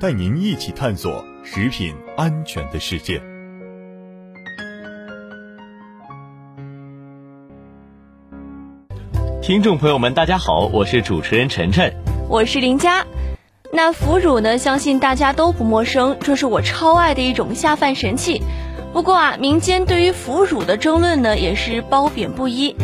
带您一起探索食品安全的世界。听众朋友们，大家好，我是主持人晨晨，我是林佳。那腐乳呢？相信大家都不陌生，这是我超爱的一种下饭神器。不过啊，民间对于腐乳的争论呢，也是褒贬不一。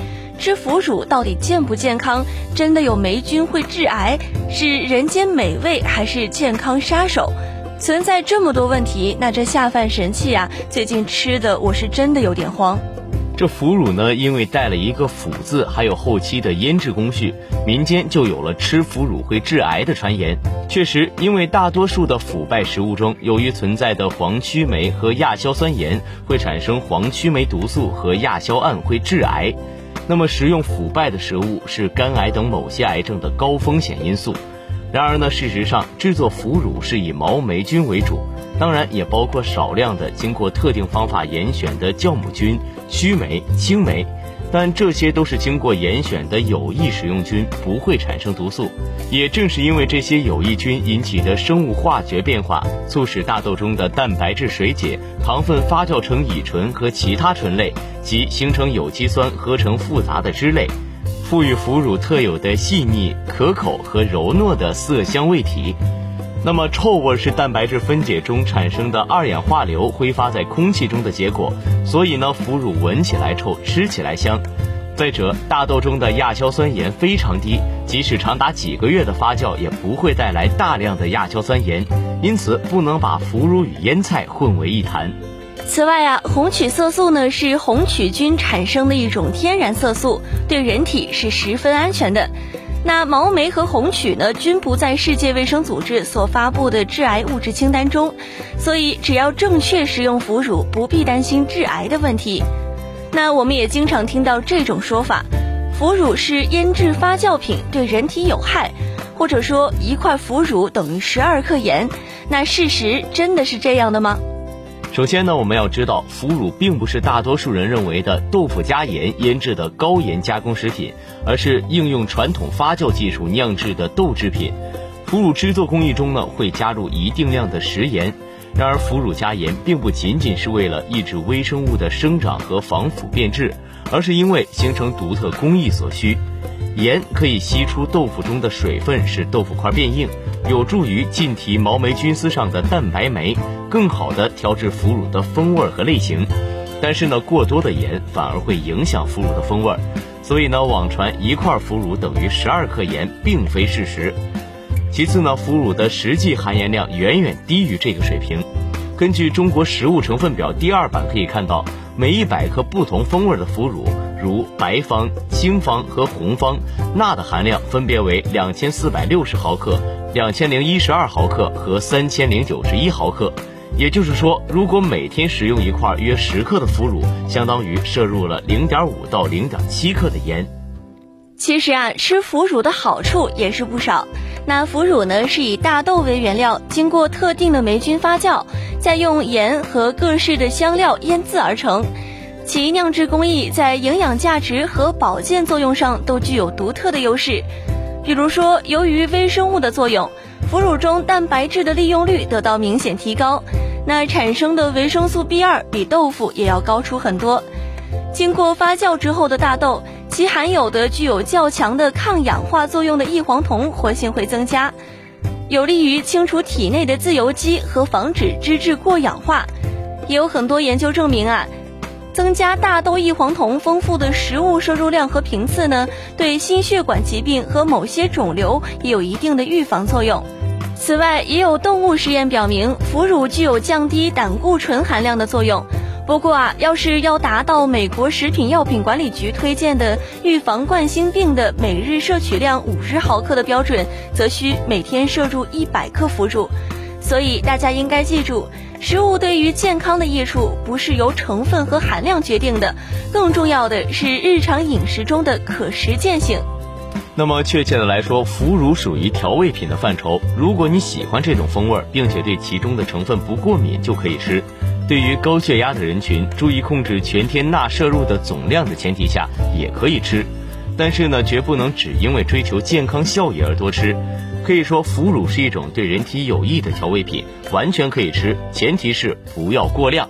吃腐乳到底健不健康？真的有霉菌会致癌？是人间美味还是健康杀手？存在这么多问题，那这下饭神器啊，最近吃的我是真的有点慌。这腐乳呢，因为带了一个“腐”字，还有后期的腌制工序，民间就有了吃腐乳会致癌的传言。确实，因为大多数的腐败食物中，由于存在的黄曲霉和亚硝酸盐，会产生黄曲霉毒素和亚硝胺，会致癌。那么，食用腐败的食物是肝癌等某些癌症的高风险因素。然而呢，事实上制作腐乳是以毛霉菌为主，当然也包括少量的经过特定方法严选的酵母菌、曲霉、青霉，但这些都是经过严选的有益食用菌，不会产生毒素。也正是因为这些有益菌引起的生物化学变化，促使大豆中的蛋白质水解，糖分发酵成乙醇和其他醇类，及形成有机酸合成复杂的脂类。赋予腐乳特有的细腻、可口和柔糯的色香味体。那么，臭味是蛋白质分解中产生的二氧化硫挥发在空气中的结果。所以呢，腐乳闻起来臭，吃起来香。再者，大豆中的亚硝酸盐非常低，即使长达几个月的发酵，也不会带来大量的亚硝酸盐。因此，不能把腐乳与腌菜混为一谈。此外啊，红曲色素呢是红曲菌产生的一种天然色素，对人体是十分安全的。那毛霉和红曲呢均不在世界卫生组织所发布的致癌物质清单中，所以只要正确食用腐乳，不必担心致癌的问题。那我们也经常听到这种说法，腐乳是腌制发酵品，对人体有害，或者说一块腐乳等于十二克盐。那事实真的是这样的吗？首先呢，我们要知道，腐乳并不是大多数人认为的豆腐加盐腌制的高盐加工食品，而是应用传统发酵技术酿制的豆制品。腐乳制作工艺中呢，会加入一定量的食盐。然而，腐乳加盐并不仅仅是为了抑制微生物的生长和防腐变质，而是因为形成独特工艺所需。盐可以吸出豆腐中的水分，使豆腐块变硬。有助于浸提毛霉菌丝上的蛋白酶，更好的调制腐乳的风味和类型。但是呢，过多的盐反而会影响腐乳的风味，所以呢，网传一块腐乳等于十二克盐，并非事实。其次呢，腐乳的实际含盐量远远低于这个水平。根据中国食物成分表第二版可以看到，每一百克不同风味的腐乳，如白方、青方和红方，钠的含量分别为两千四百六十毫克。两千零一十二毫克和三千零九十一毫克，也就是说，如果每天食用一块约十克的腐乳，相当于摄入了零点五到零点七克的盐。其实啊，吃腐乳的好处也是不少。那腐乳呢，是以大豆为原料，经过特定的霉菌发酵，再用盐和各式的香料腌制而成，其酿制工艺在营养价值和保健作用上都具有独特的优势。比如说，由于微生物的作用，腐乳中蛋白质的利用率得到明显提高，那产生的维生素 B 二比豆腐也要高出很多。经过发酵之后的大豆，其含有的具有较强的抗氧化作用的异黄酮活性会增加，有利于清除体内的自由基和防止脂质过氧化。也有很多研究证明啊。增加大豆异黄酮丰富的食物摄入量和频次呢，对心血管疾病和某些肿瘤也有一定的预防作用。此外，也有动物实验表明，腐乳具有降低胆固醇含量的作用。不过啊，要是要达到美国食品药品管理局推荐的预防冠心病的每日摄取量五十毫克的标准，则需每天摄入一百克腐乳。所以大家应该记住，食物对于健康的益处不是由成分和含量决定的，更重要的是日常饮食中的可实践性。那么确切的来说，腐乳属于调味品的范畴。如果你喜欢这种风味，并且对其中的成分不过敏，就可以吃。对于高血压的人群，注意控制全天钠摄入的总量的前提下，也可以吃。但是呢，绝不能只因为追求健康效益而多吃。可以说，腐乳是一种对人体有益的调味品，完全可以吃，前提是不要过量。